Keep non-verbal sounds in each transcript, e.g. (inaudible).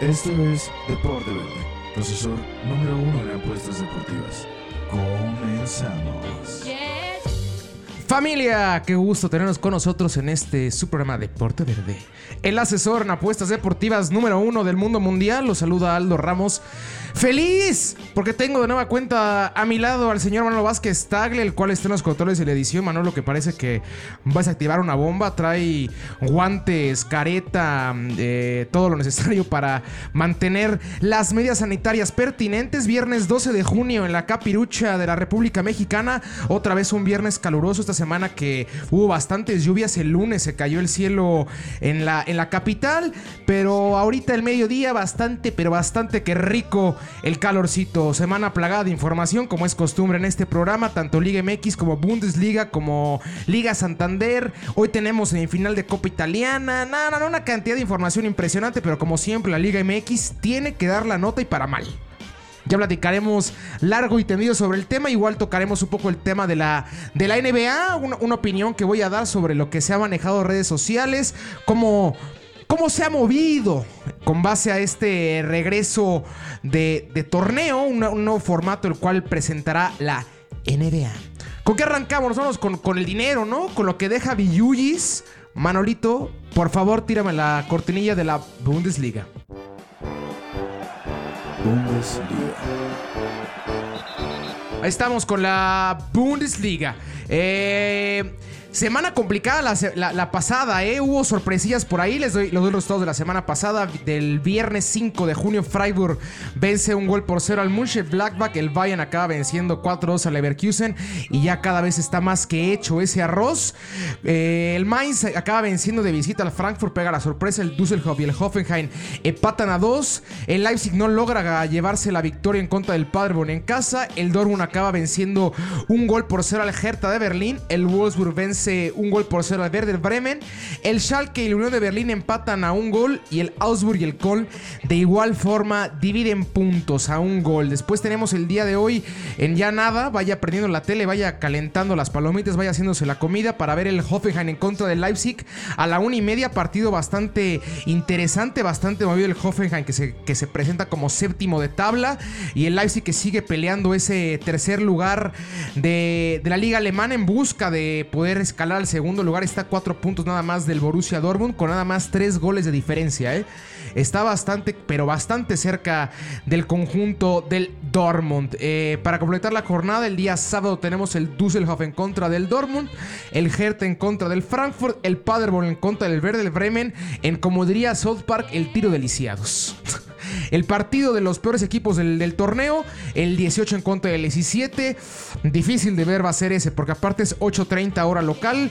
Esto es Deporte Verde, profesor número uno en apuestas deportivas. Comenzamos. Familia, qué gusto tenernos con nosotros en este su programa Deporte Verde. El asesor en apuestas deportivas número uno del mundo mundial, lo saluda Aldo Ramos. ¡Feliz! Porque tengo de nueva cuenta a mi lado al señor Manolo Vázquez Tagle, el cual está en los controles de la edición. Manolo, que parece que vas a activar una bomba, trae guantes, careta, eh, todo lo necesario para mantener las medidas sanitarias pertinentes. Viernes 12 de junio en la Capirucha de la República Mexicana. Otra vez un viernes caluroso esta semana que hubo bastantes lluvias. El lunes se cayó el cielo en la, en la capital. Pero ahorita el mediodía bastante, pero bastante que rico el calorcito. Semana plagada de información, como es costumbre en este programa, tanto Liga MX como Bundesliga, como Liga Santander. Hoy tenemos semifinal de Copa Italiana. Nada, no, una cantidad de información impresionante, pero como siempre, la Liga MX tiene que dar la nota y para mal. Ya platicaremos largo y tendido sobre el tema. Igual tocaremos un poco el tema de la, de la NBA. Una, opinión que voy a dar sobre lo que se ha manejado redes sociales. Cómo cómo se ha movido con base a este regreso de, torneo, un, nuevo formato el cual presentará la NBA. ¿Con qué arrancamos? Vamos con, el dinero, ¿no? Con lo que deja Villuyis. Manolito, por favor, tírame la cortinilla de la Bundesliga. Bundesliga. Ahí estamos con la Bundesliga. Eh, Semana complicada la, pasada, ¿eh? Hubo sorpresillas por ahí. Les doy, los resultados de la semana pasada. Del viernes 5 de junio, Freiburg vence un gol por cero al Munchen Blackback. El Bayern acaba venciendo 4-2 al Leverkusen. Y ya cada vez está más que hecho ese arroz. Eh, el Mainz acaba venciendo de visita al Frankfurt. Pega la sorpresa. El Düsseldorf y el Hoffenheim empatan a 2. El Leipzig no logra llevarse la victoria en contra del Paderborn en casa. El Dortmund acaba venciendo un gol por cero al Hertha de Berlín. El Wolfsburg vence un gol por cero al Werder Bremen. El Schalke y la Unión de Berlín empatan a un gol y el Augsburg y el Köln de igual forma dividen puntos a un gol. Después tenemos el día de hoy en ya nada, vaya prendiendo la tele, vaya calentando las palomitas, vaya haciéndose la comida para ver el Hoffenheim en contra del Leipzig a la una y media, partido bastante interesante, bastante movido el Hoffenheim que se, que se presenta como séptimo de tabla y el Leipzig que sigue peleando ese tercer lugar de, de la liga alemana en busca de poder escalar al segundo lugar. Está cuatro puntos nada más del Borussia Dortmund con nada más tres goles de diferencia. ¿eh? Está bastante, pero bastante cerca del conjunto del Dortmund. Eh, para completar la jornada, el día sábado tenemos el Düsseldorf en contra del Dortmund, el Hertha en contra del Frankfurt, el Paderborn en contra del Verde del Bremen, en como diría South Park, el tiro de lisiados. (laughs) El partido de los peores equipos del, torneo, el 18 en contra del 17. Difícil de ver va a ser ese, porque aparte es 8.30 hora local.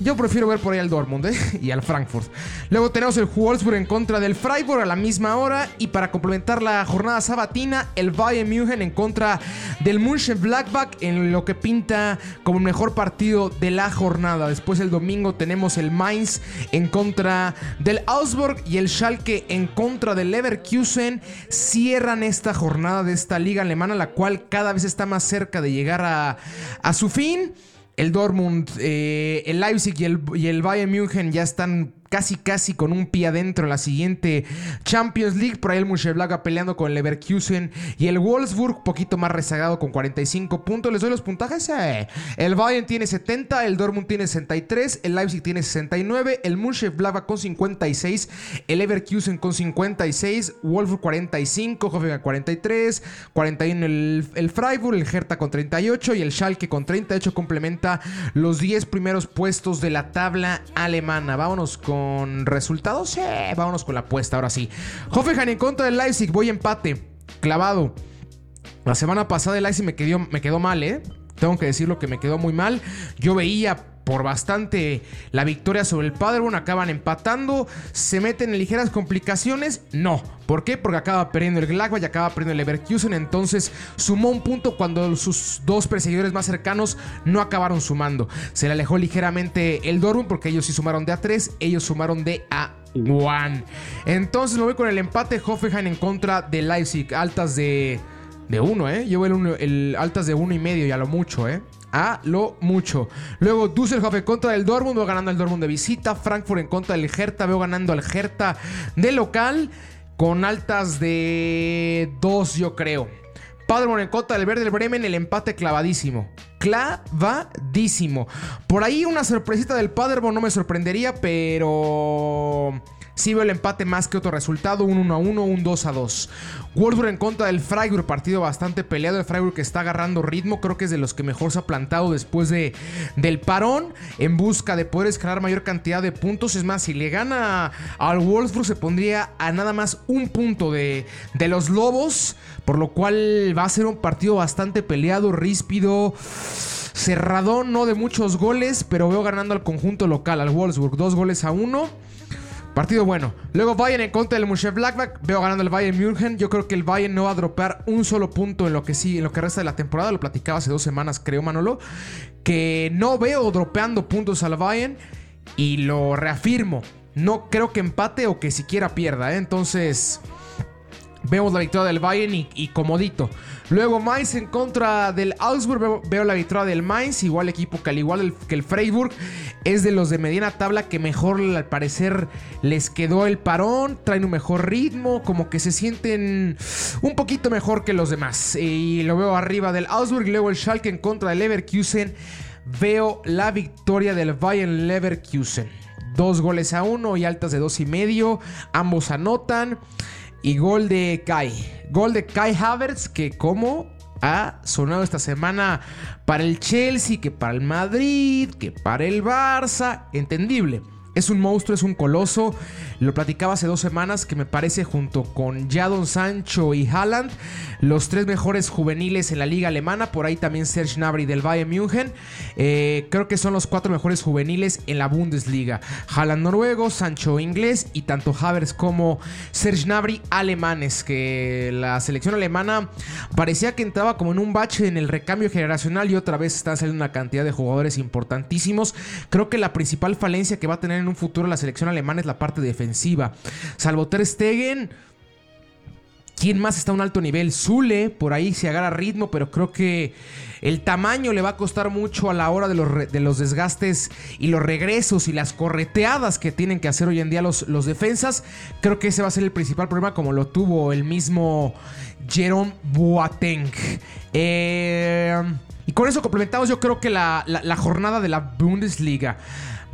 Yo prefiero ver por ahí al Dortmund ¿eh? (laughs) y al Frankfurt. Luego tenemos el Wolfsburg en contra del Freiburg a la misma hora. Y para complementar la jornada sabatina, el Bayern München en contra del München Blackback en lo que pinta como el mejor partido de la jornada. Después el domingo tenemos el Mainz en contra del Augsburg y el Schalke en contra del Leverkusen cierran esta jornada de esta liga alemana, la cual cada vez está más cerca de llegar a, su fin. El Dortmund, eh, el Leipzig y el, y el Bayern München ya están casi casi con un pie adentro en la siguiente Champions League. Por ahí el Mönchengladbach peleando con el Leverkusen y el Wolfsburg, poquito más rezagado con 45 puntos. Les doy los puntajes. Eh. El Bayern tiene 70, el Dortmund tiene 63, el Leipzig tiene 69, el Mönchengladbach con 56, el Leverkusen con 56, Wolfsburg 45, Hoffenheim 43, 41 el, el Freiburg, el Hertha con 38 y el Schalke con 38 complementa los 10 primeros puestos de la tabla alemana. Vámonos con resultados. vámonos con la apuesta, ahora sí. Hoffenheim en contra del Leipzig, voy empate, clavado. La semana pasada el Leipzig me quedó, me quedó mal, ¿eh? Tengo que decirlo que me quedó muy mal. Yo veía por bastante la victoria sobre el Paderborn. Acaban empatando. ¿Se meten en ligeras complicaciones? No. ¿Por qué? Porque acaba perdiendo el Gladbach y acaba perdiendo el Leverkusen. Entonces sumó un punto cuando sus dos perseguidores más cercanos no acabaron sumando. Se le alejó ligeramente el Dortmund porque ellos sí sumaron de A3. Ellos sumaron de A1. Entonces me voy con el empate Hoffenheim en contra de Leipzig. Altas de... De uno, ¿eh? Yo el, el altas de uno y medio y a lo mucho, ¿eh? A lo mucho. Luego Düsseldorf en contra del Dortmund, veo ganando el Dortmund de visita. Frankfurt en contra del Hertha, veo ganando al Hertha de local. con altas de 2, yo creo. Paderborn en contra del Verde del Bremen, el empate clavadísimo. Clavadísimo. Por ahí una sorpresita del Paderborn no me sorprendería, pero Sí veo el empate más que otro resultado, un 1 a 1, un 2 a 2. Wolfsburg en contra del Freiburg, partido bastante peleado. El Freiburg que está agarrando ritmo, creo que es de los que mejor se ha plantado después de, del parón, en busca de poder escalar mayor cantidad de puntos. Es más, si le gana al Wolfsburg, se pondría a nada más un punto de, de los Lobos, por lo cual va a ser un partido bastante peleado, ríspido cerradón, no de muchos goles, pero veo ganando al conjunto local, al Wolfsburg, dos goles a uno. Partido bueno. Luego Bayern en contra del Blackback. Veo ganando el Bayern München. Yo creo que el Bayern no va a dropear un solo punto en lo que sí, en lo que resta de la temporada. Lo platicaba hace dos semanas, creo, Manolo. Que no veo dropeando puntos al Bayern. Y lo reafirmo. No creo que empate o que siquiera pierda. ¿eh? Entonces, vemos la victoria del Bayern y comodito. Luego Mainz en contra del Augsburg. Veo, la victoria del Mainz. Igual equipo que al igual que el Freiburg. Es de los de mediana tabla que mejor al parecer les quedó el parón. Traen un mejor ritmo. Como que se sienten un poquito mejor que los demás. Y lo veo arriba del Augsburg. Luego el Schalke en contra del Leverkusen. Veo la victoria del Bayern Leverkusen. Dos goles a uno y altas de dos y medio. Ambos anotan. Y gol de Kai. Gol de Kai Havertz, que como ha sonado esta semana para el Chelsea, que para el Madrid, que para el Barça. Entendible. Es un monstruo, es un coloso. Lo platicaba hace dos semanas que me parece junto con Jadon Sancho y Haaland los tres mejores juveniles en la liga alemana. Por ahí también Serge Gnabry del Bayern München. Eh, creo que son los cuatro mejores juveniles en la Bundesliga. Haaland noruego, Sancho inglés y tanto Havertz como Serge Gnabry alemanes. Que la selección alemana parecía que entraba como en un bache en el recambio generacional y otra vez están saliendo una cantidad de jugadores importantísimos. Creo que la principal falencia que va a tener en un futuro la selección alemana es la parte defensiva. Salvo Ter Stegen ¿Quién más está a un alto nivel? Zule, por ahí se agarra ritmo, pero creo que el tamaño le va a costar mucho a la hora de los, de los desgastes y los regresos y las correteadas que tienen que hacer hoy en día los, los defensas. Creo que ese va a ser el principal problema, como lo tuvo el mismo Jerome Boateng. Eh, y con eso complementamos, yo creo que la, la jornada de la Bundesliga.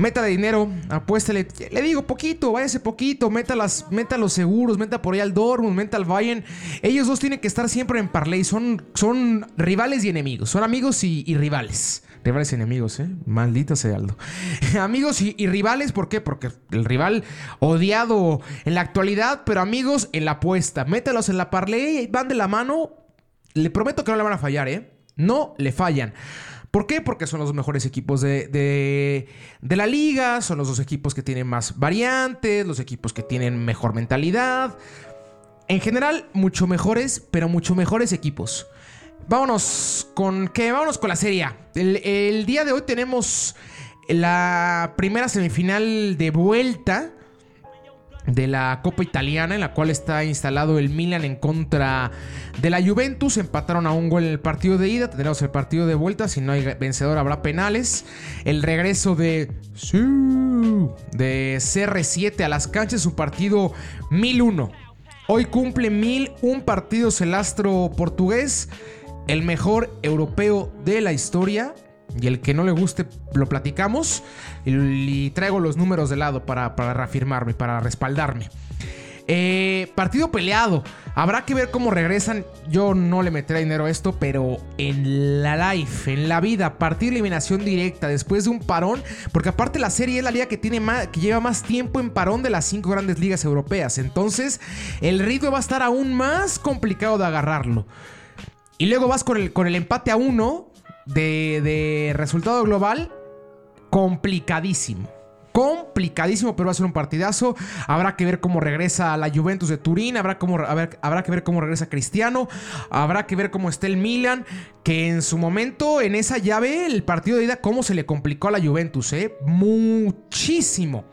Meta de dinero, apuéstale. Le digo poquito, váyase poquito. Meta, las, meta los seguros, meta por ahí al Dortmund, meta al Bayern. Ellos dos tienen que estar siempre en parlay. Son, son rivales y enemigos. Son amigos y, rivales. Rivales y enemigos, ¿eh? Maldito sea Aldo. (laughs) amigos y, rivales, ¿por qué? Porque el rival odiado en la actualidad, pero amigos en la apuesta. Métalos en la parlay, van de la mano. Le prometo que no le van a fallar, ¿eh? No le fallan. ¿Por qué? Porque son los mejores equipos de, de, la liga, son los dos equipos que tienen más variantes, los equipos que tienen mejor mentalidad. En general, mucho mejores, pero mucho mejores equipos. Vámonos con qué? Vámonos con la serie. El, el día de hoy tenemos la primera semifinal de vuelta de la Copa Italiana, en la cual está instalado el Milan en contra de la Juventus. Empataron a un gol en el partido de ida. Tendremos el partido de vuelta. Si no hay vencedor, habrá penales. El regreso de. de CR7 a las canchas. Su partido 1001. Hoy cumple 1001 partidos el astro portugués. El mejor europeo de la historia. Y el que no le guste, lo platicamos. Y, traigo los números de lado para, reafirmarme, para respaldarme. Eh, partido peleado. Habrá que ver cómo regresan. Yo no le meteré dinero a esto, pero en la life, en la vida, partido de eliminación directa después de un parón, porque aparte la serie es la liga que tiene más, que lleva más tiempo en parón de las cinco grandes ligas europeas. Entonces, el ritmo va a estar aún más complicado de agarrarlo. Y luego vas con el, con el empate a uno de, resultado global, complicadísimo. Complicadísimo, pero va a ser un partidazo. Habrá que ver cómo regresa la Juventus de Turín. Habrá, que ver cómo regresa Cristiano. Habrá que ver cómo está el Milan. Que en su momento, en esa llave, el partido de ida, cómo se le complicó a la Juventus, ¿eh? Muchísimo.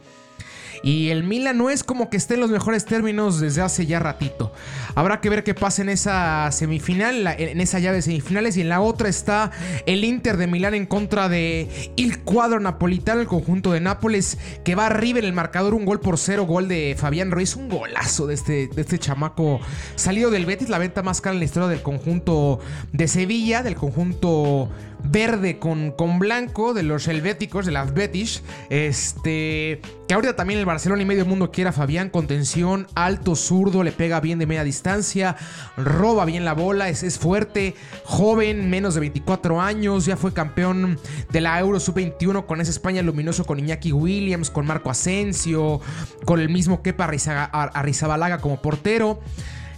Y el Milan no es como que esté en los mejores términos desde hace ya ratito. Habrá que ver qué pasa en esa semifinal, en esa llave de semifinales. Y en la otra está el Inter de Milán en contra de el cuadro napolitano, el conjunto de Nápoles, que va arriba en el marcador, un gol por cero, gol de Fabián Ruiz, un golazo de este, de este chamaco salido del Betis, la venta más cara en la historia del conjunto de Sevilla, del conjunto verde con, con blanco de los helvéticos, de las Betis. Este. Que ahorita también el Barcelona y medio mundo quiera Fabián. Contención, alto, zurdo, le pega bien de media distancia, roba bien la bola, es, es fuerte, joven, menos de 24 años. Ya fue campeón de la Euro Sub-21 con esa España luminoso con Iñaki Williams, con Marco Asensio, con el mismo Kepa Arrizabalaga como portero.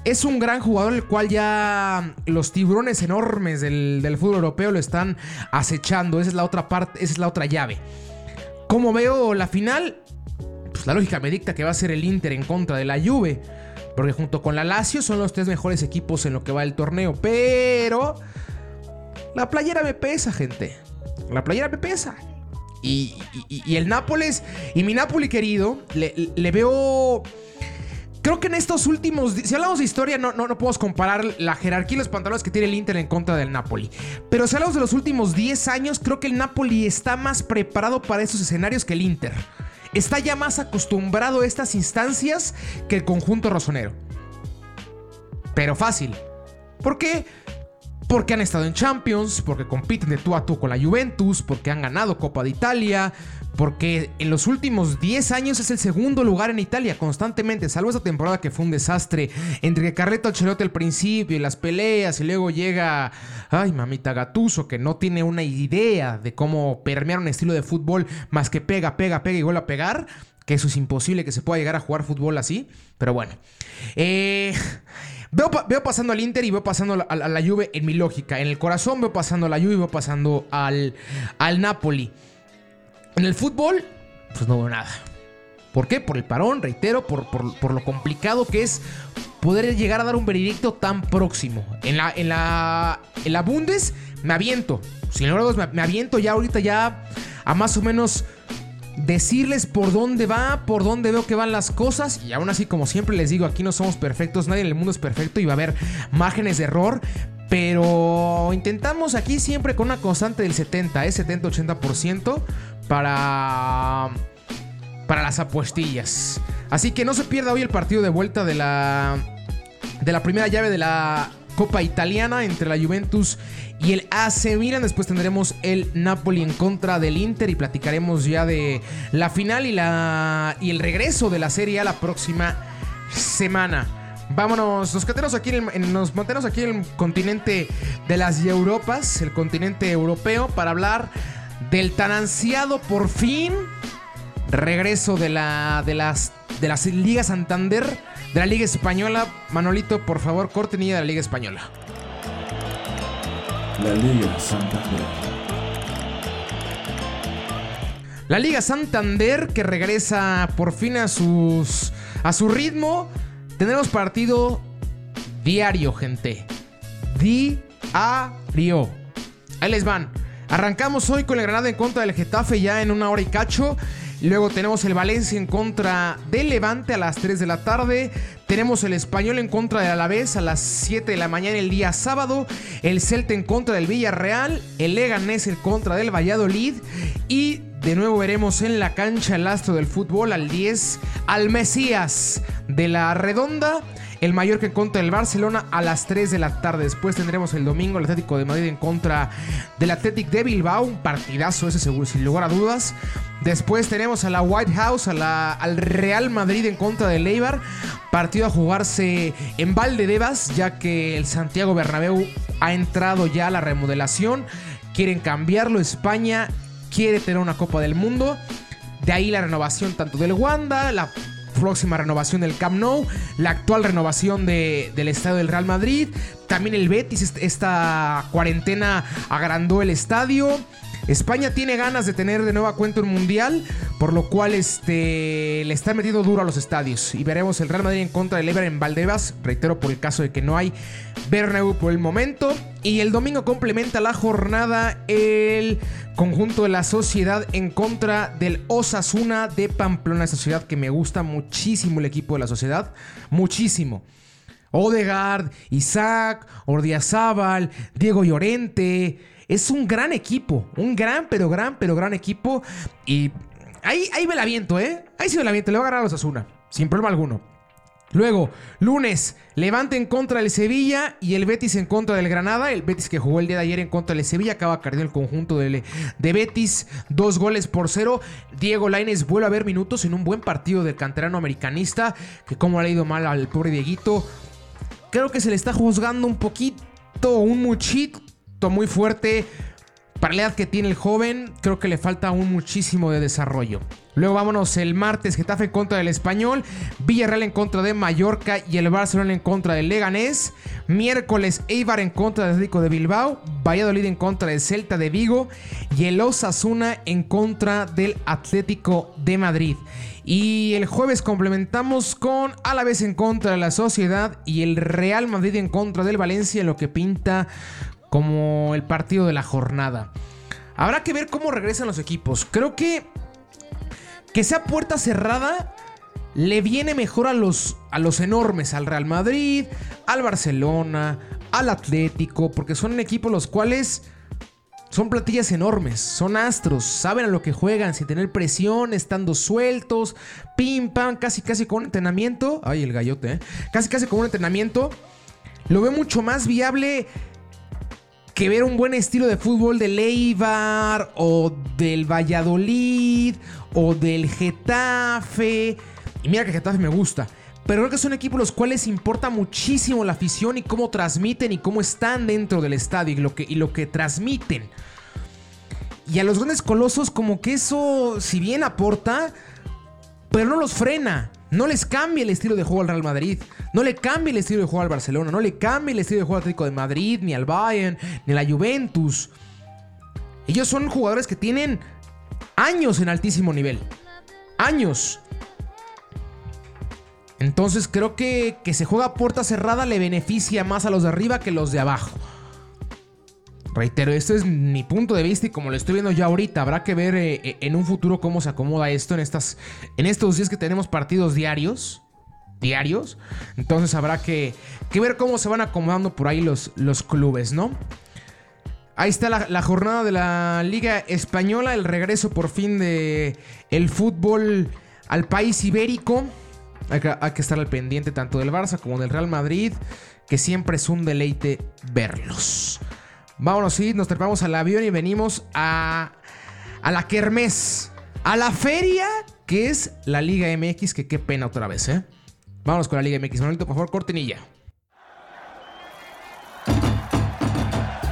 Es un gran jugador, el cual ya los tiburones enormes del, fútbol europeo lo están acechando. Esa es la otra parte, esa es la otra llave. Como veo la final, pues la lógica me dicta que va a ser el Inter en contra de la Juve. Porque junto con la Lazio son los tres mejores equipos en lo que va el torneo. Pero la playera me pesa, gente. La playera me pesa. Y, el Nápoles, y mi Nápoles querido, le veo Creo que en estos últimos. Si hablamos de historia, no, no, no podemos comparar la jerarquía y los pantalones que tiene el Inter en contra del Napoli. Pero si hablamos de los últimos 10 años, creo que el Napoli está más preparado para esos escenarios que el Inter. Está ya más acostumbrado a estas instancias que el conjunto rosonero. Pero fácil. ¿Por qué? Porque han estado en Champions, porque compiten de tú a tú con la Juventus, porque han ganado Copa de Italia, porque en los últimos 10 años es el segundo lugar en Italia constantemente, salvo esa temporada que fue un desastre entre que Carleto Ancelotti al principio y las peleas y luego llega, ay mamita Gatuso que no tiene una idea de cómo permear un estilo de fútbol más que pega, pega, pega y vuelve a pegar, que eso es imposible que se pueda llegar a jugar fútbol así, pero bueno. Eh, veo, pasando al Inter y veo pasando a, la Juve en mi lógica. En el corazón veo pasando a la Juve y veo pasando al, al Napoli. En el fútbol, pues no veo nada. ¿Por qué? Por el parón, reitero, por, lo complicado que es poder llegar a dar un veredicto tan próximo. En la, en la, en la Bundes me aviento. Sin embargo, me, me aviento ya ahorita ya a más o menos decirles por dónde va, por dónde veo que van las cosas. Y aún así, como siempre les digo, aquí no somos perfectos, nadie en el mundo es perfecto y va a haber márgenes de error. Pero intentamos aquí siempre con una constante del 70, ¿eh? 70-80% para, para las apuestillas. Así que no se pierda hoy el partido de vuelta de la, de la primera llave de la Copa Italiana entre la Juventus y el AC Milan. Después tendremos el Napoli en contra del Inter y platicaremos ya de la final y, la, y el regreso de la Serie A la próxima semana. Vámonos, nos aquí, en, nos mantenemos aquí en el continente de las Europas, el continente europeo, para hablar del tan ansiado por fin regreso de la de las de las Liga Santander, de la Liga Española. Manolito, por favor, cortenilla de la Liga Española. La Liga Santander. La Liga Santander que regresa por fin a sus a su ritmo. Tenemos partido diario, gente. Diario. Ahí les van. Arrancamos hoy con el Granada en contra del Getafe ya en una hora y cacho. Luego tenemos el Valencia en contra del Levante a las 3 de la tarde. Tenemos el Español en contra del Alavés a las 7 de la mañana el día sábado. El Celta en contra del Villarreal. El Leganés en contra del Valladolid. Y de nuevo veremos en la cancha el astro del fútbol al 10 al Mesías de la Redonda el Mallorca contra del Barcelona a las 3 de la tarde. Después tendremos el domingo el Atlético de Madrid en contra del Athletic de Bilbao. Un partidazo ese seguro, sin lugar a dudas. Después tenemos a la White House, a la, al Real Madrid en contra del Eibar. Partido a jugarse en Valdedevas, ya que el Santiago Bernabéu ha entrado ya a la remodelación. Quieren cambiarlo. España quiere tener una Copa del Mundo. De ahí la renovación tanto del Wanda, la próxima renovación del Camp Nou, la actual renovación del estadio del Real Madrid, también el Betis, esta cuarentena agrandó el estadio. España tiene ganas de tener de nueva cuenta un mundial, por lo cual este, le está metiendo duro a los estadios. Y veremos el Real Madrid en contra del Ever en Valdebas. Reitero, por el caso de que no hay Bernabéu por el momento. Y el domingo complementa la jornada el conjunto de la sociedad en contra del Osasuna de Pamplona. Esa ciudad que me gusta muchísimo el equipo de la sociedad. Muchísimo. Odegaard, Isaac, Ordiazábal, Diego Llorente. Es un gran equipo. Un gran, pero gran, pero gran equipo. Y ahí, ahí me la viento, ¿eh? Ahí sí me la viento. Le va a ganar a los Osasuna. Sin problema alguno. Luego, lunes, Levante en contra del Sevilla y el Betis en contra del Granada. El Betis que jugó el día de ayer en contra del Sevilla acaba perdiendo el conjunto de, de Betis. Dos goles por cero. Diego Laines vuelve a ver minutos en un buen partido del canterano americanista. Que como ha ido mal al pobre Dieguito. Creo que se le está juzgando un poquito, un muchito muy fuerte. Para la edad que tiene el joven, creo que le falta aún muchísimo de desarrollo. Luego vámonos el martes, Getafe en contra del Español, Villarreal en contra de Mallorca y el Barcelona en contra del Leganés. Miércoles, Eibar en contra del Atlético de Bilbao, Valladolid en contra del Celta de Vigo y el Osasuna en contra del Atlético de Madrid. Y el jueves complementamos con Alavés en contra de la Sociedad y el Real Madrid en contra del Valencia, en lo que pinta como el partido de la jornada. Habrá que ver cómo regresan los equipos. Creo que que sea puerta cerrada le viene mejor a los, a los enormes, al Real Madrid, al Barcelona, al Atlético, porque son equipos los cuales son platillas enormes, son astros, saben a lo que juegan sin tener presión, estando sueltos, pim pam, casi casi con un entrenamiento. Ay, el gallote, ¿eh? Casi casi con un entrenamiento. Lo veo mucho más viable que ver un buen estilo de fútbol del Eibar o del Valladolid o del Getafe. Y mira que Getafe me gusta. Pero creo que son equipos los cuales importa muchísimo la afición y cómo transmiten y cómo están dentro del estadio y lo que, y lo que transmiten. Y a los grandes colosos como que eso, si bien aporta, pero no los frena. No les cambia el estilo de juego al Real Madrid. No le cambia el estilo de juego al Barcelona. No le cambia el estilo de juego al Atlético de Madrid, ni al Bayern, ni a la Juventus. Ellos son jugadores que tienen años en altísimo nivel. Años. Entonces creo que que se juega a puerta cerrada le beneficia más a los de arriba que los de abajo. Reitero, este es mi punto de vista y como lo estoy viendo ya ahorita, habrá que ver eh, eh, en un futuro cómo se acomoda esto en, estas, en estos días que tenemos partidos diarios. Diarios. Entonces habrá que, ver cómo se van acomodando por ahí los, los clubes, ¿no? Ahí está la, jornada de la Liga Española, el regreso por fin de el fútbol al país ibérico. Hay que, hay que estar al pendiente tanto del Barça como del Real Madrid, que siempre es un deleite verlos. Vámonos, sí, nos trepamos al avión y venimos a, a la Kermés, a la feria que es la Liga MX, que qué pena otra vez, ¿eh? Vámonos con la Liga MX. Manuelito, por favor, cortinilla.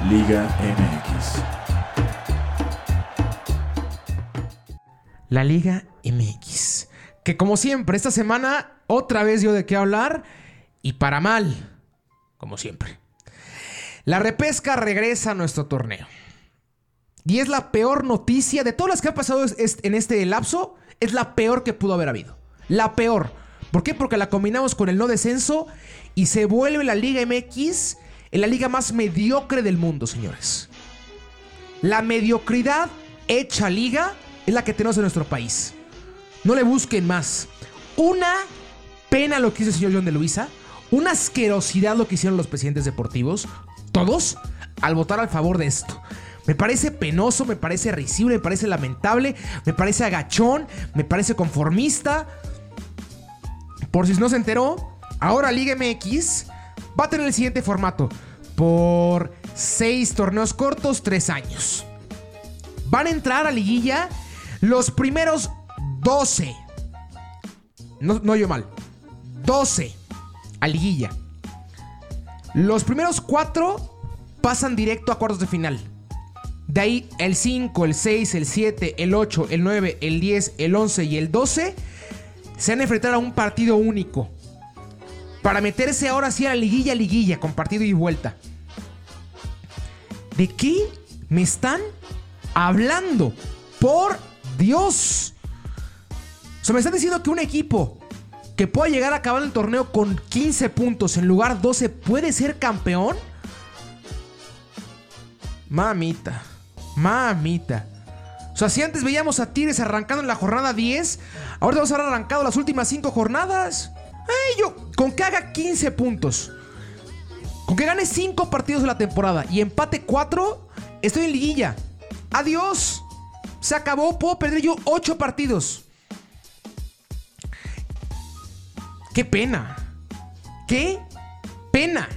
Liga MX. La Liga MX. Que como siempre, esta semana otra vez dio de qué hablar y para mal, como siempre. La repesca regresa a nuestro torneo. Y es la peor noticia de todas las que han pasado en este lapso. Es la peor que pudo haber habido. La peor. ¿Por qué? Porque la combinamos con el no descenso y se vuelve la Liga MX en la liga más mediocre del mundo, señores. La mediocridad hecha liga es la que tenemos en nuestro país. No le busquen más. Una pena lo que hizo el señor John de Luisa. Una asquerosidad lo que hicieron los presidentes deportivos todos al votar al favor de esto. Me parece penoso, me parece risible, me parece lamentable, me parece agachón, me parece conformista. Por si no se enteró, ahora Liga MX va a tener el siguiente formato. Por seis torneos cortos, tres años. Van a entrar a liguilla los primeros 12. No, no yo mal. 12 a liguilla. Los primeros cuatro pasan directo a cuartos de final. De ahí el 5, el 6, el 7, el 8, el 9, el 10, el 11 y el 12 se van a enfrentar a un partido único. Para meterse ahora sí a la liguilla, liguilla, con partido y vuelta. ¿De qué me están hablando. Por Dios. O sea, me están diciendo que un equipo que pueda llegar a acabar el torneo con 15 puntos en lugar 12 puede ser campeón. Mamita. Mamita. O sea, si antes veíamos a Tigres arrancando en la jornada 10, ahora vamos a haber arrancado las últimas 5 jornadas. Eh, yo, con que haga 15 puntos, con que gane 5 partidos de la temporada y empate 4, estoy en liguilla. Adiós. Se acabó, puedo perder yo 8 partidos. Qué pena. Qué pena.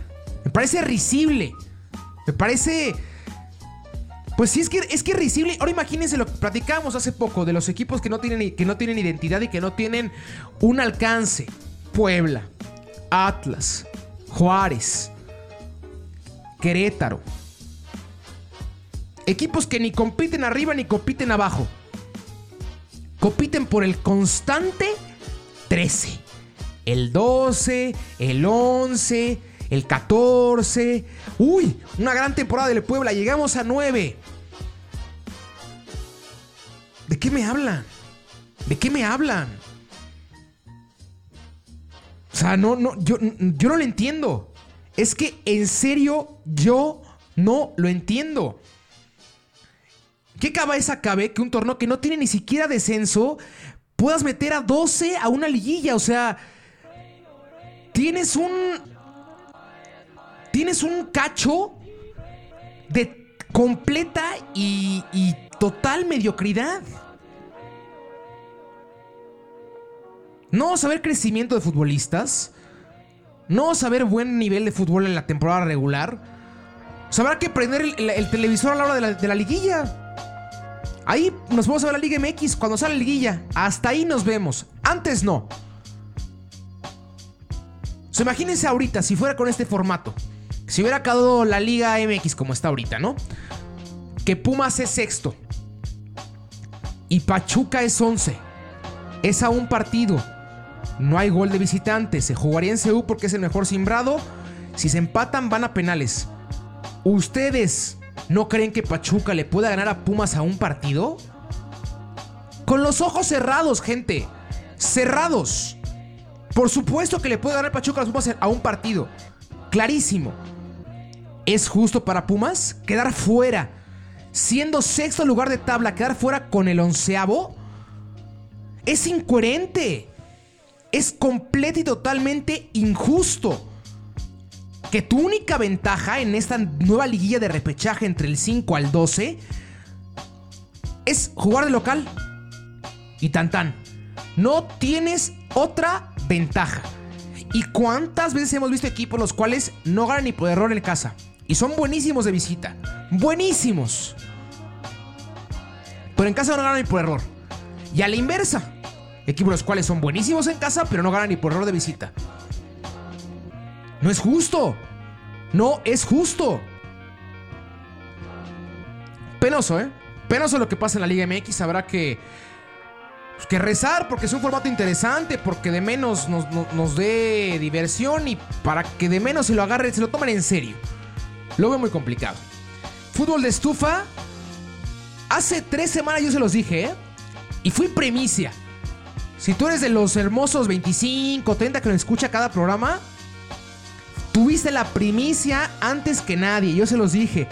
Me parece risible. Me parece pues sí, es que es que risible. Ahora imagínense lo que platicábamos hace poco de los equipos que no tienen, que no tienen identidad y que no tienen un alcance. Puebla, Atlas, Juárez, Querétaro. Equipos que ni compiten arriba ni compiten abajo. Compiten por el constante 13. El 12, el 11, el 14. Uy, una gran temporada del Puebla. Llegamos a 9. ¿De qué me hablan? ¿De qué me hablan? O sea, no, no, yo, yo no lo entiendo. Es que en serio yo no lo entiendo. ¿Qué cabeza cabe que un torneo que no tiene ni siquiera descenso puedas meter a 12 a una liguilla? O sea, tienes un. Tienes un cacho de completa y, total mediocridad. No ver crecimiento de futbolistas. No ver buen nivel de fútbol en la temporada regular. Habrá que prender el, televisor a la hora de la, liguilla. Ahí nos vamos a ver la Liga MX cuando sale la liguilla. Hasta ahí nos vemos. Antes no. Imagínense ahorita si fuera con este formato. Si hubiera acabado la Liga MX como está ahorita, ¿no? Que Pumas es sexto. Y Pachuca es once. Es a un partido. No hay gol de visitante. Se jugaría en CU porque es el mejor simbrado. Si se empatan, van a penales. ¿Ustedes no creen que Pachuca le pueda ganar a Pumas a un partido? Con los ojos cerrados, gente. Cerrados. Por supuesto que le puede ganar Pachuca a Pumas a un partido. Clarísimo. ¿Es justo para Pumas quedar fuera? Siendo sexto lugar de tabla, quedar fuera con el onceavo. Es incoherente es completo y totalmente injusto. Que tu única ventaja en esta nueva liguilla de repechaje entre el 5 al 12 es jugar de local. Y tan tan. No tienes otra ventaja. ¿Y cuántas veces hemos visto equipos los cuales no ganan ni por error en casa? Y son buenísimos de visita. Buenísimos. Pero en casa no ganan ni por error. Y a la inversa. Equipos los cuales son buenísimos en casa, pero no ganan ni por error de visita. No es justo. No es justo. Penoso, ¿eh? Penoso lo que pasa en la Liga MX. Habrá que, pues, que rezar porque es un formato interesante, porque de menos nos, dé diversión y para que de menos se lo agarren, se lo tomen en serio. Lo veo muy complicado. Fútbol de estufa. Hace tres semanas yo se los dije, ¿eh? Y fui premicia. Si tú eres de los hermosos 25, 30 que nos escucha cada programa, tuviste la primicia antes que nadie. Yo se los dije.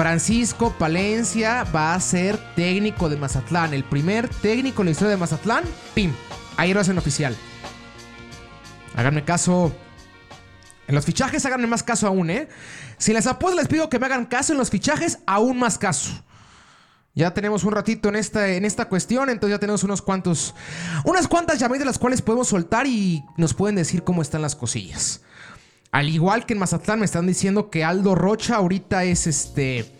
Francisco Palencia va a ser técnico de Mazatlán. El primer técnico en la historia de Mazatlán. ¡Pim! Ahí lo hacen oficial. Háganme caso. En los fichajes háganme más caso aún, ¿eh? Si les apuesto les pido que me hagan caso en los fichajes, aún más caso. Ya tenemos un ratito en esta, en esta cuestión, entonces ya tenemos unos cuantos, unas cuantas llamadas de las cuales podemos soltar y nos pueden decir cómo están las cosillas. Al igual que en Mazatlán me están diciendo que Aldo Rocha ahorita es este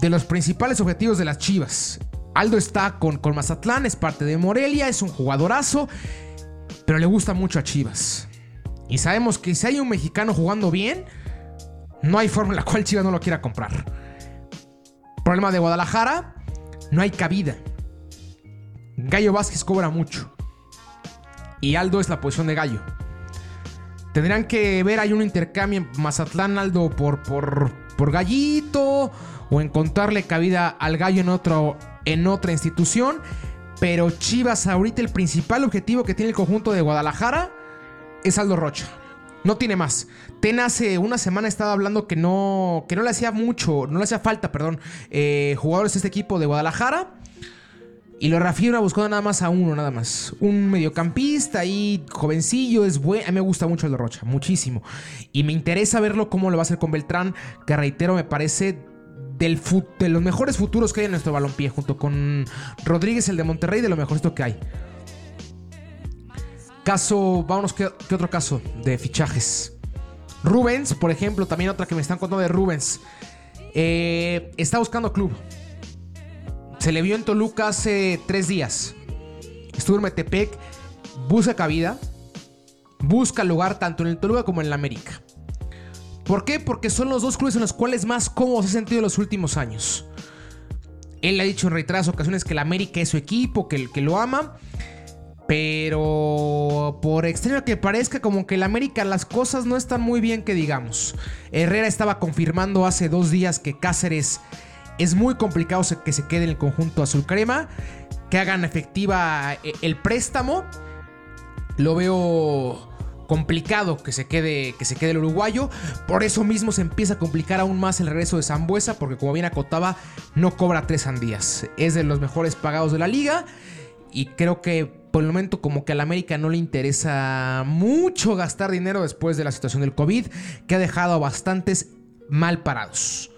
de los principales objetivos de las Chivas. Aldo está con, con Mazatlán, es parte de Morelia, es un jugadorazo, pero le gusta mucho a Chivas. Y sabemos que si hay un mexicano jugando bien, no hay forma en la cual Chivas no lo quiera comprar. Problema de Guadalajara, no hay cabida. Gallo Vázquez cobra mucho. Y Aldo es la posición de Gallo. Tendrán que ver, hay un intercambio en Mazatlán, Aldo, por, por, por gallito o encontrarle cabida al gallo en, otro, en otra institución. Pero Chivas ahorita el principal objetivo que tiene el conjunto de Guadalajara es Aldo Rocha. No tiene más. Ten hace una semana estaba hablando que no, que no le hacía mucho, no le hacía falta, perdón, eh, jugadores de este equipo de Guadalajara. Y lo refiero buscando nada más a uno, nada más. Un mediocampista ahí, jovencillo, es bueno. A mí me gusta mucho el de Rocha, muchísimo. Y me interesa verlo cómo lo va a hacer con Beltrán, que reitero, me parece del de los mejores futuros que hay en nuestro balompié, junto con Rodríguez, el de Monterrey, de lo mejorito que hay. Caso, vámonos, ¿qué, otro caso de fichajes? Rubens, por ejemplo, también otra que me están contando de Rubens. Eh, está buscando club. Se le vio en Toluca hace tres días. Estuvo en Metepec. Busca cabida. Busca lugar tanto en el Toluca como en la América. ¿Por qué? Porque son los dos clubes en los cuales más cómodos se ha sentido en los últimos años. Él ha dicho en reiteradas ocasiones que la América es su equipo, que, lo ama. Pero por extraño que parezca, como que el América las cosas no están muy bien que digamos. Herrera estaba confirmando hace dos días que Cáceres es muy complicado que se quede en el conjunto azul crema. Que hagan efectiva eh, el préstamo. Lo veo complicado que se quede que se quede el uruguayo. Por eso mismo se empieza a complicar aún más el regreso de Zambuesa, porque como bien acotaba, no cobra tres sandías. Es de los mejores pagados de la liga. Y creo que por el momento como que a la América no le interesa mucho gastar dinero después de la situación del COVID, que ha dejado a bastantes mal parados.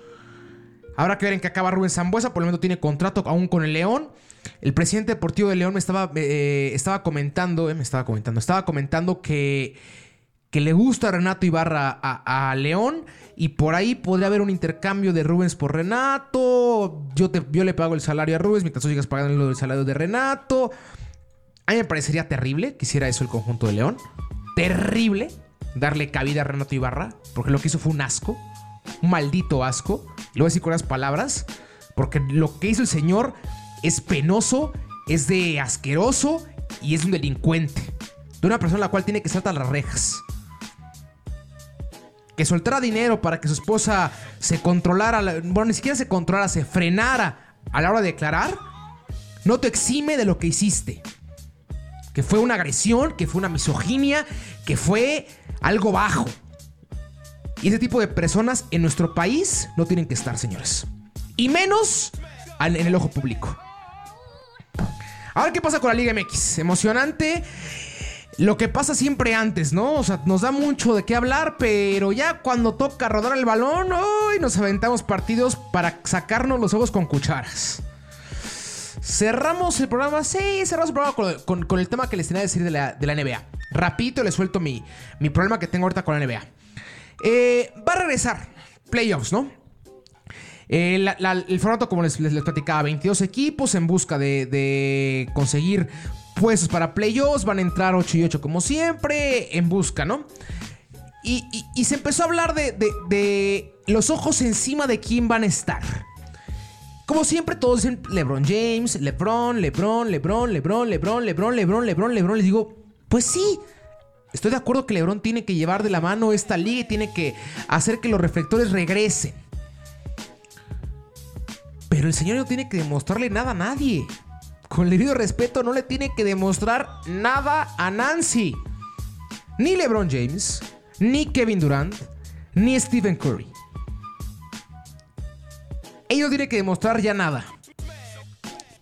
Habrá que ver en qué acaba Rubén Zambuesa. Por el momento tiene contrato aún con el León. El presidente deportivo de León me estaba, eh, estaba comentando, eh, me estaba comentando, estaba comentando que, que le gusta a Renato Ibarra a, León y por ahí podría haber un intercambio de Rubens por Renato. Yo, te, yo le pago el salario a Rubens mientras tú sigas pagando el salario de Renato. A mí me parecería terrible que hiciera eso el conjunto de León. Terrible darle cabida a Renato Ibarra, porque lo que hizo fue un asco, un maldito asco. Lo voy a decir con las palabras, porque lo que hizo el señor es penoso, es de asqueroso y es un delincuente. De una persona a la cual tiene que saltar las rejas. Que soltara dinero para que su esposa se controlara, bueno, ni siquiera se controlara, se frenara a la hora de declarar, no te exime de lo que hiciste. Que fue una agresión, que fue una misoginia, que fue algo bajo. Y ese tipo de personas en nuestro país no tienen que estar, señores. Y menos en el ojo público. A ver qué pasa con la Liga MX. Emocionante. Lo que pasa siempre antes, ¿no? O sea, nos da mucho de qué hablar, pero ya cuando toca rodar el balón, hoy nos aventamos partidos para sacarnos los ojos con cucharas. Cerramos el programa, sí, cerramos el programa con, el tema que les tenía que decir de la, NBA. Rapidito les suelto mi, mi problema que tengo ahorita con la NBA. Eh, va a regresar playoffs, ¿no? Eh, el formato, como les, platicaba, 22 equipos en busca de, conseguir puestos para playoffs. Van a entrar 8 y 8 como siempre, en busca, ¿no? Y, se empezó a hablar de, de, los ojos encima de quién van a estar. Como siempre, todos dicen LeBron James, LeBron, LeBron, LeBron, LeBron, LeBron, LeBron, LeBron, LeBron, LeBron. Les digo, pues sí, Estoy de acuerdo que LeBron tiene que llevar de la mano esta liga y tiene que hacer que los reflectores regresen. Pero el señor no tiene que demostrarle nada a nadie. Con el debido respeto, no le tiene que demostrar nada a Nancy. Ni LeBron James, ni Kevin Durant, ni Stephen Curry. Ellos tienen que demostrar ya nada.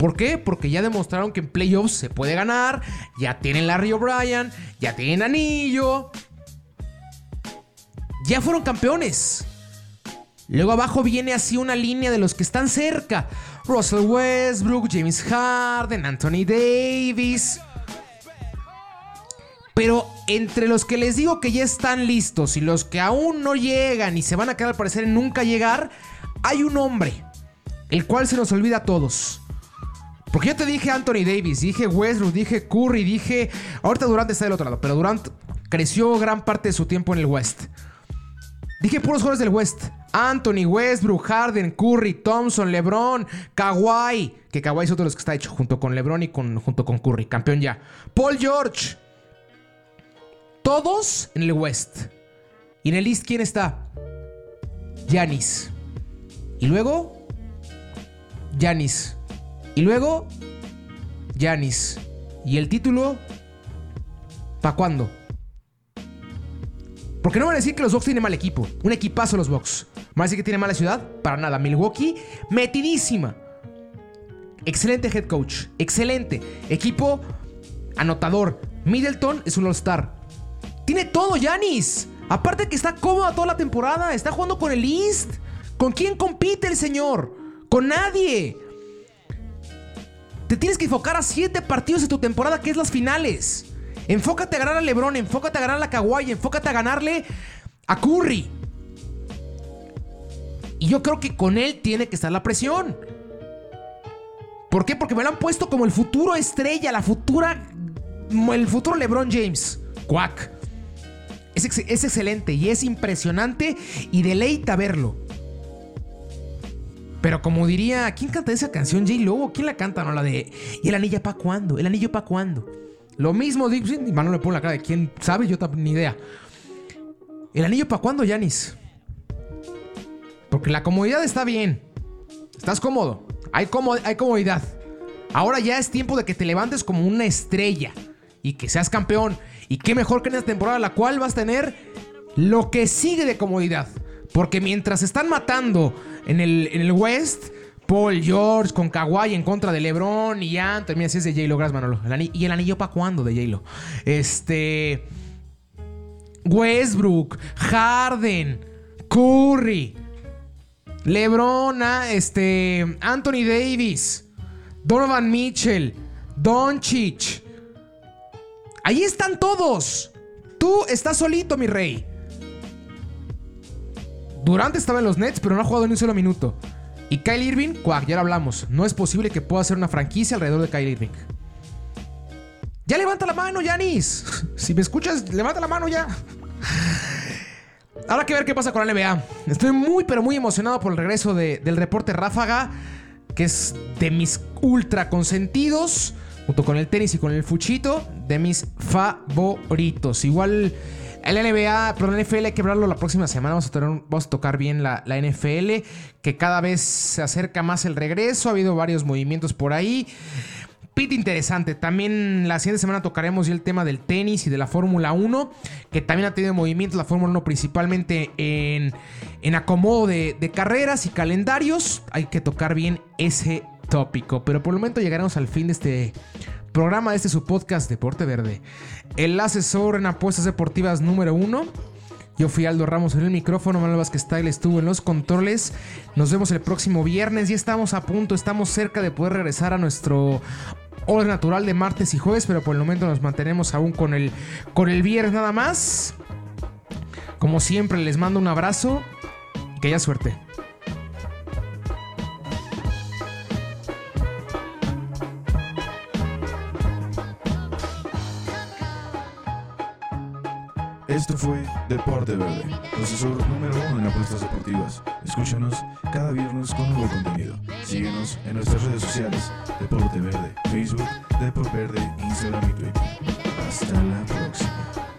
¿Por qué? Porque ya demostraron que en playoffs se puede ganar, ya tienen Larry O'Brien, ya tienen anillo. Ya fueron campeones. Luego abajo viene así una línea de los que están cerca. Russell Westbrook, James Harden, Anthony Davis. Pero entre los que les digo que ya están listos y los que aún no llegan y se van a quedar al parecer en nunca llegar, hay un hombre, el cual se nos olvida a todos. Porque yo te dije Anthony Davis, dije Westbrook, dije Curry, dije. Ahorita Durant está del otro lado, pero Durant creció gran parte de su tiempo en el West. Dije puros jugadores del West. Anthony, Westbrook, Harden, Curry, Thompson, LeBron, Kawhi. Que Kawhi es otro de los que está hecho junto con LeBron y junto con Curry. Campeón ya. Paul George. Todos en el West. ¿Y en el East quién está? Yanis. Y luego, Yanis. Y luego, Yanis. Y el título, ¿para cuándo? Porque no van a decir que los Bucks tienen mal equipo. Un equipazo los Bucks. ¿Van a decir que tiene mala ciudad? Para nada. Milwaukee, metidísima. Excelente head coach. Excelente. Equipo anotador. Middleton es un All-Star. Tiene todo, Yanis. Aparte que está cómoda toda la temporada. Está jugando con el East. ¿Con quién compite el señor? Con nadie. Te tienes que enfocar a siete partidos de tu temporada, que es las finales. Enfócate a ganar a LeBron, enfócate a ganar a Kawhi, enfócate a ganarle a Curry. Y yo creo que con él tiene que estar la presión. ¿Por qué? Porque me lo han puesto como el futuro estrella, la futura. El futuro LeBron James. Quack. Es, es excelente y es impresionante y deleita verlo. Pero como diría, ¿quién canta esa canción? J. Lobo, ¿quién la canta? No, la de. ¿Y el anillo para cuándo? ¿El anillo para cuándo? Lo mismo, y Manuel le pone la cara de quién sabe, yo ni idea. ¿El anillo para cuándo, Yanis? Porque la comodidad está bien. Estás cómodo. Hay, hay comodidad. Ahora ya es tiempo de que te levantes como una estrella y que seas campeón. Y qué mejor que en esta temporada, la cual vas a tener lo que sigue de comodidad. Porque mientras están matando en el, West, Paul George con Kawhi en contra de LeBron y Anthony. Mira, si es de gracias Manolo. ¿Y el anillo para cuándo de J-Lo? Este. Westbrook, Harden, Curry, LeBron, ah, este, Anthony Davis, Donovan Mitchell, Doncic. Ahí están todos. Tú estás solito, mi rey. Durante estaba en los Nets, pero no ha jugado ni un solo minuto. Y Kyle Irving, cuac, ya lo hablamos. No es posible que pueda hacer una franquicia alrededor de Kyle Irving. Ya levanta la mano, Yanis. (laughs) Si me escuchas, levanta la mano ya. Habrá que ver qué pasa con la NBA. Estoy muy, pero muy emocionado por el regreso del reporte Ráfaga, que es de mis ultra consentidos, junto con el tenis y con el fuchito, de mis favoritos. Igual el NBA, pero el NFL hay que hablarlo la próxima semana. Vamos a, tocar bien la, NFL, que cada vez se acerca más el regreso. Ha habido varios movimientos por ahí. Pit interesante. También la siguiente semana tocaremos el tema del tenis y de la Fórmula 1, que también ha tenido movimientos la Fórmula 1 principalmente en, en acomodo de, de carreras y calendarios. Hay que tocar bien ese tópico. Pero por el momento llegaremos al fin de este programa de este su podcast Deporte Verde. El asesor en apuestas deportivas número uno. Yo fui Aldo Ramos en el micrófono, Manuel Vázquez Style estuvo en los controles. Nos vemos el próximo viernes. y estamos a punto, estamos cerca de poder regresar a nuestro orden natural de martes y jueves, pero por el momento nos mantenemos aún con el, con el viernes nada más. Como siempre, les mando un abrazo que haya suerte. Esto fue Deporte Verde, asesor número uno en apuestas deportivas. Escúchanos cada viernes con nuevo contenido. Síguenos en nuestras redes sociales, Deporte Verde, Facebook, Deporte Verde, Instagram y Twitter. Hasta la próxima.